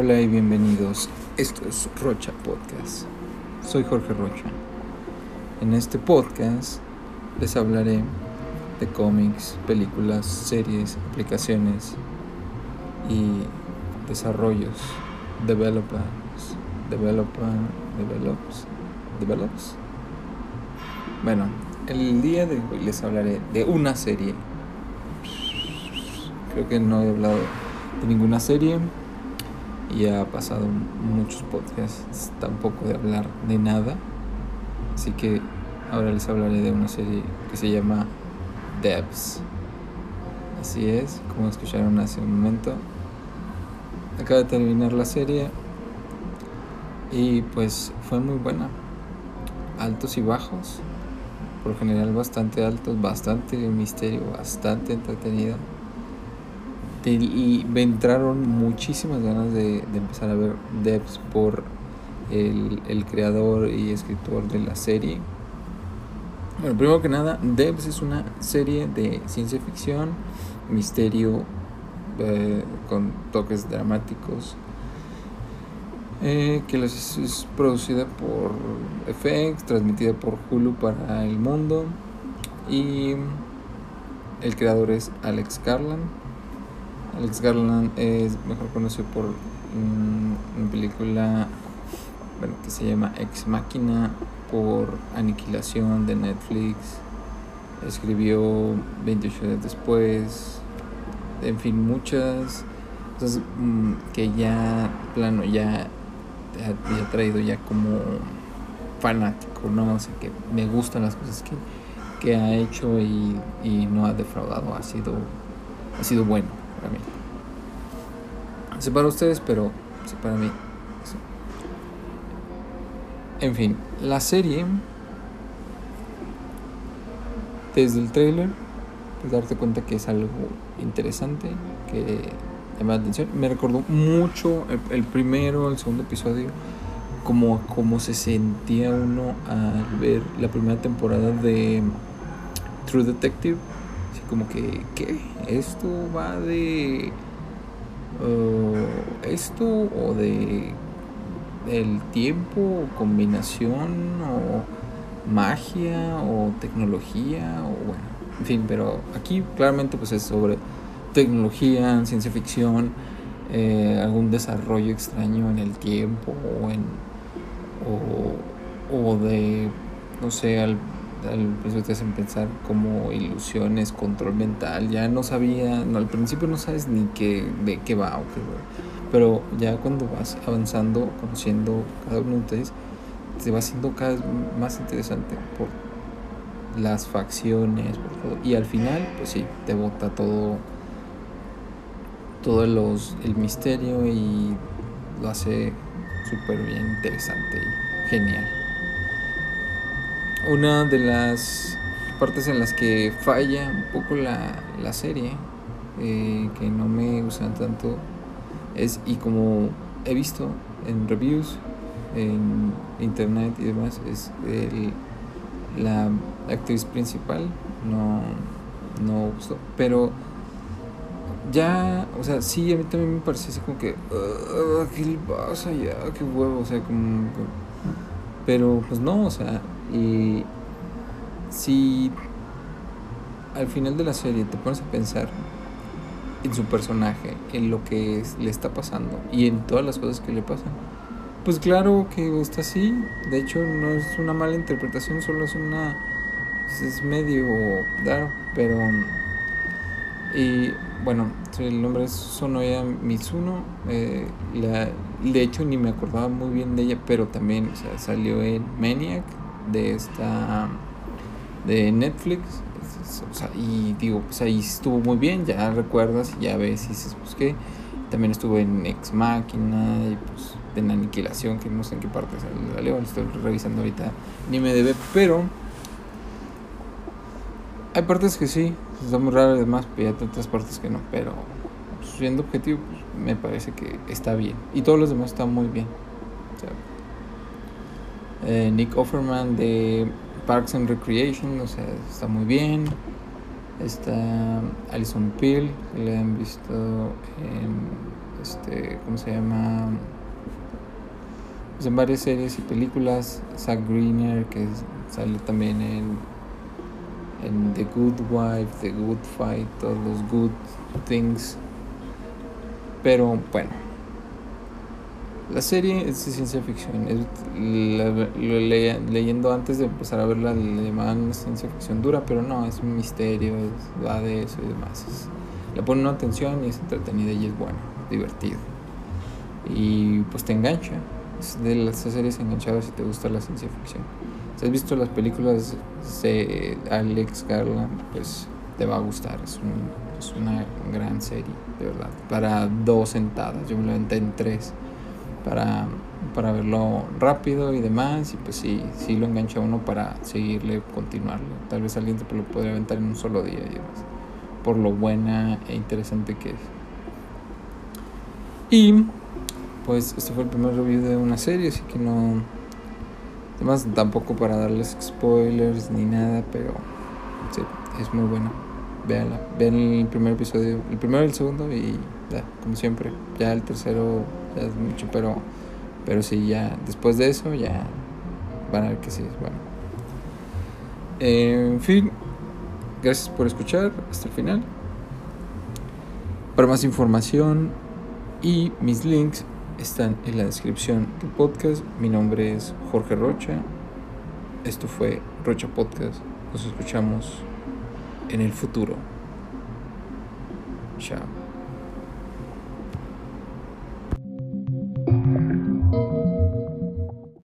Hola y bienvenidos. Esto es Rocha Podcast. Soy Jorge Rocha. En este podcast les hablaré de cómics, películas, series, aplicaciones y desarrollos. Developers, developer, develops, develops. Bueno, el día de hoy les hablaré de una serie. Creo que no he hablado de ninguna serie y ha pasado muchos podcasts tampoco de hablar de nada. Así que ahora les hablaré de una serie que se llama Devs. Así es, como escucharon hace un momento. Acaba de terminar la serie y pues fue muy buena. Altos y bajos, por general bastante altos, bastante misterio, bastante entretenida y me entraron muchísimas ganas de, empezar a ver devs por el, creador y escritor de la serie. Bueno, primero que nada, Devs es una serie de ciencia ficción, misterio, eh, con toques dramáticos, eh, que es producida por FX, transmitida por Hulu para el mundo y el creador es Alex Garland Alex Garland es mejor conocido por una película que se llama Ex Máquina por Aniquilación de Netflix. Escribió 28 días después. En fin, muchas cosas mm, que ya, plano, ya he traído ya como fanático, ¿no? O sea, que me gustan las cosas que, que ha hecho y, y no ha defraudado. Ha sido, ha sido bueno para mí. sé para ustedes, pero sí para mí. En fin, la serie, desde el trailer, pues darte cuenta que es algo interesante, que llama la atención. Me recordó mucho el, primero, el segundo episodio, como, como se sentía uno al ver la primera temporada de True Detective como que, ¿qué? ¿Esto va de uh, esto o de el tiempo o combinación o magia o tecnología o bueno, en fin, pero aquí claramente pues es sobre tecnología, ciencia ficción, eh, algún desarrollo extraño en el tiempo o en o, o de no sé, al principio te hacen pensar como ilusiones, control mental, ya no sabía, no, al principio no sabes ni qué, de qué va o qué pero ya cuando vas avanzando, conociendo cada uno de ustedes, se va haciendo cada vez más interesante por las facciones, por todo, y al final, pues sí, te bota todo, todo los, el misterio y lo hace súper bien interesante y genial. Una de las partes en las que falla un poco la, serie, eh, que no me gustan tanto, es, y como he visto en reviews, en internet y demás, es el, la actriz principal, no, no gustó, pero ya, o sea, sí, a mí también me parece así como que, ¿qué le pasa ya? ¿Qué huevo? O sea, como, pero pues no, o sea, y si al final de la serie te pones a pensar en su personaje, en lo que le está pasando y en todas las cosas que le pasan, pues claro que está así. De hecho, no es una mala interpretación, solo es una. Pues, es medio pero. Y bueno, el nombre es Sonoya Mitsuno. Eh, la, de hecho, ni me acordaba muy bien de ella, pero también salió en Maniac de esta de Netflix. Y digo pues ahí estuvo muy bien ya recuerdas ya ves y dices pues que también estuvo en Ex Máquina y pues en Aniquilación que no sé en qué parte salió lo estoy revisando ahorita ni me debe pero hay partes que sí está muy raro además pero hay otras partes que no pero pues, siendo objetivo pues, me parece que está bien y todos los demás están muy bien eh, Nick Offerman de Parks and Recreation, o sea, está muy bien. Está Alison Peel, que le han visto en este, ¿cómo se llama? Pues en varias series y películas. Zack Greener, que sale también en, en The Good Wife, The Good Fight, todos los Good Things. Pero bueno, la serie es de ciencia ficción. leyendo antes de empezar a verla, le llamaban ciencia ficción dura, pero no, es un misterio, va de eso y demás. le pone una atención y es entretenida y es bueno, divertido. Y pues te engancha. Es de las series enganchadas si te gusta la ciencia ficción. Si has visto las películas de Alex Garland, pues te va a gustar. Es, es una gran serie, de verdad. Para dos sentadas, yo me lo aventé en tres para, para verlo rápido y demás. Y pues sí, sí lo engancha uno para seguirle, continuarlo. Tal vez alguien te lo podría aventar en un solo día y demás. Por lo buena e interesante que es. Y pues este fue el primer review de una serie, así que no. Además, tampoco para darles spoilers ni nada, pero sí, es muy bueno. Veanla. Vean el primer episodio, el primero y el segundo, y ya, como siempre. Ya el tercero es mucho, pero, pero sí, ya después de eso ya van a ver que sí es bueno. en fin, gracias por escuchar hasta el final. Para más información y mis links están en la descripción del podcast. Mi nombre es Jorge Rocha. Esto fue Rocha Podcast. Nos escuchamos en el futuro. Chao.